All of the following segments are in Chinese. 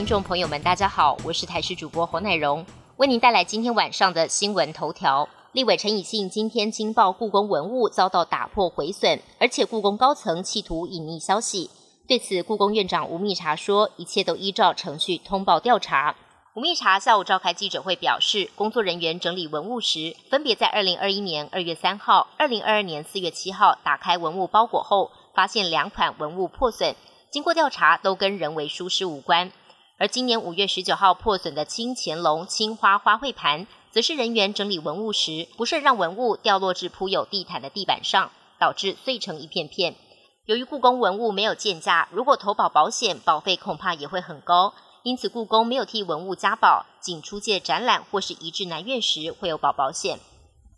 听众朋友们，大家好，我是台视主播侯乃荣，为您带来今天晚上的新闻头条。立委陈以信今天惊爆故宫文物遭到打破毁损，而且故宫高层企图隐匿消息。对此，故宫院长吴密察说，一切都依照程序通报调查。吴密察下午召开记者会表示，工作人员整理文物时，分别在二零二一年二月三号、二零二二年四月七号打开文物包裹后，发现两款文物破损。经过调查，都跟人为疏失无关。而今年五月十九号破损的清乾隆青花花卉盘。则是人员整理文物时，不慎让文物掉落至铺有地毯的地板上，导致碎成一片片。由于故宫文物没有建价，如果投保保险，保费恐怕也会很高。因此，故宫没有替文物加保，仅出借展览或是移至南院时会有保保险。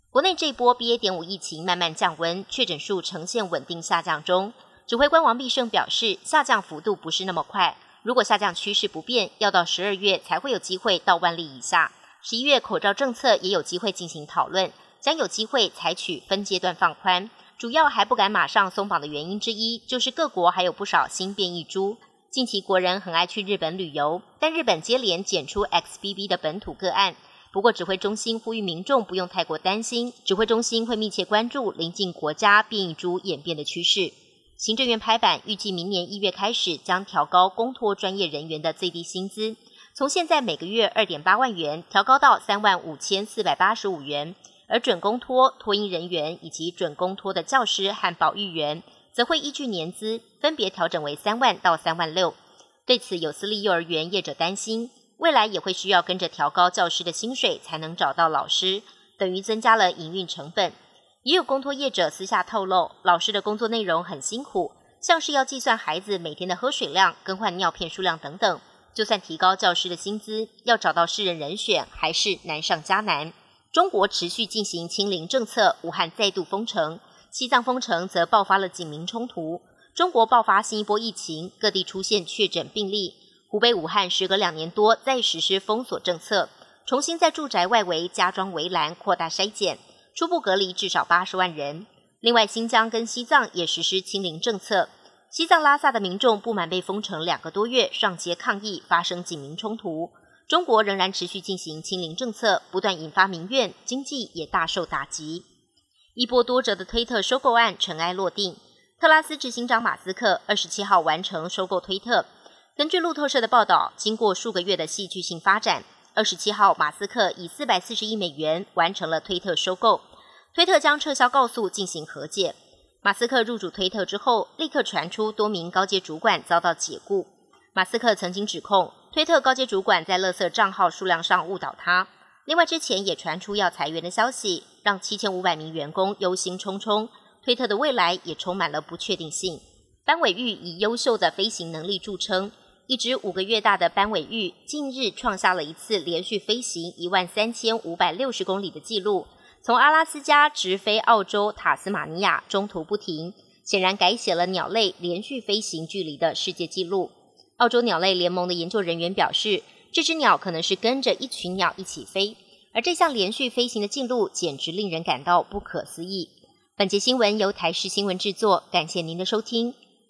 国内这波 BA. 点五疫情慢慢降温，确诊数呈现稳定下降中。指挥官王必胜表示，下降幅度不是那么快，如果下降趋势不变，要到十二月才会有机会到万例以下。十一月口罩政策也有机会进行讨论，将有机会采取分阶段放宽。主要还不敢马上松绑的原因之一，就是各国还有不少新变异株。近期国人很爱去日本旅游，但日本接连检出 XBB 的本土个案。不过指挥中心呼吁民众不用太过担心，指挥中心会密切关注邻近国家变异株演变的趋势。行政院拍板，预计明年一月开始将调高公托专业人员的最低薪资。从现在每个月二点八万元调高到三万五千四百八十五元，而准公托托婴人员以及准公托的教师和保育员，则会依据年资分别调整为三万到三万六。对此，有私立幼儿园业者担心，未来也会需要跟着调高教师的薪水才能找到老师，等于增加了营运成本。也有公托业者私下透露，老师的工作内容很辛苦，像是要计算孩子每天的喝水量、更换尿片数量等等。就算提高教师的薪资，要找到适人人选还是难上加难。中国持续进行清零政策，武汉再度封城，西藏封城则爆发了警民冲突。中国爆发新一波疫情，各地出现确诊病例。湖北武汉时隔两年多再实施封锁政策，重新在住宅外围加装围栏，扩大筛检，初步隔离至少八十万人。另外，新疆跟西藏也实施清零政策。西藏拉萨的民众不满被封城两个多月，上街抗议，发生警民冲突。中国仍然持续进行清零政策，不断引发民怨，经济也大受打击。一波多折的推特收购案尘埃落定，特拉斯执行长马斯克二十七号完成收购推特。根据路透社的报道，经过数个月的戏剧性发展，二十七号马斯克以四百四十亿美元完成了推特收购，推特将撤销告诉进行和解。马斯克入主推特之后，立刻传出多名高阶主管遭到解雇。马斯克曾经指控推特高阶主管在垃圾账号数量上误导他。另外，之前也传出要裁员的消息，让七千五百名员工忧心忡忡。推特的未来也充满了不确定性。班伟玉以优秀的飞行能力著称，一只五个月大的斑尾鹬近日创下了一次连续飞行一万三千五百六十公里的纪录。从阿拉斯加直飞澳洲塔斯马尼亚，中途不停，显然改写了鸟类连续飞行距离的世界纪录。澳洲鸟类联盟的研究人员表示，这只鸟可能是跟着一群鸟一起飞，而这项连续飞行的记录简直令人感到不可思议。本节新闻由台视新闻制作，感谢您的收听。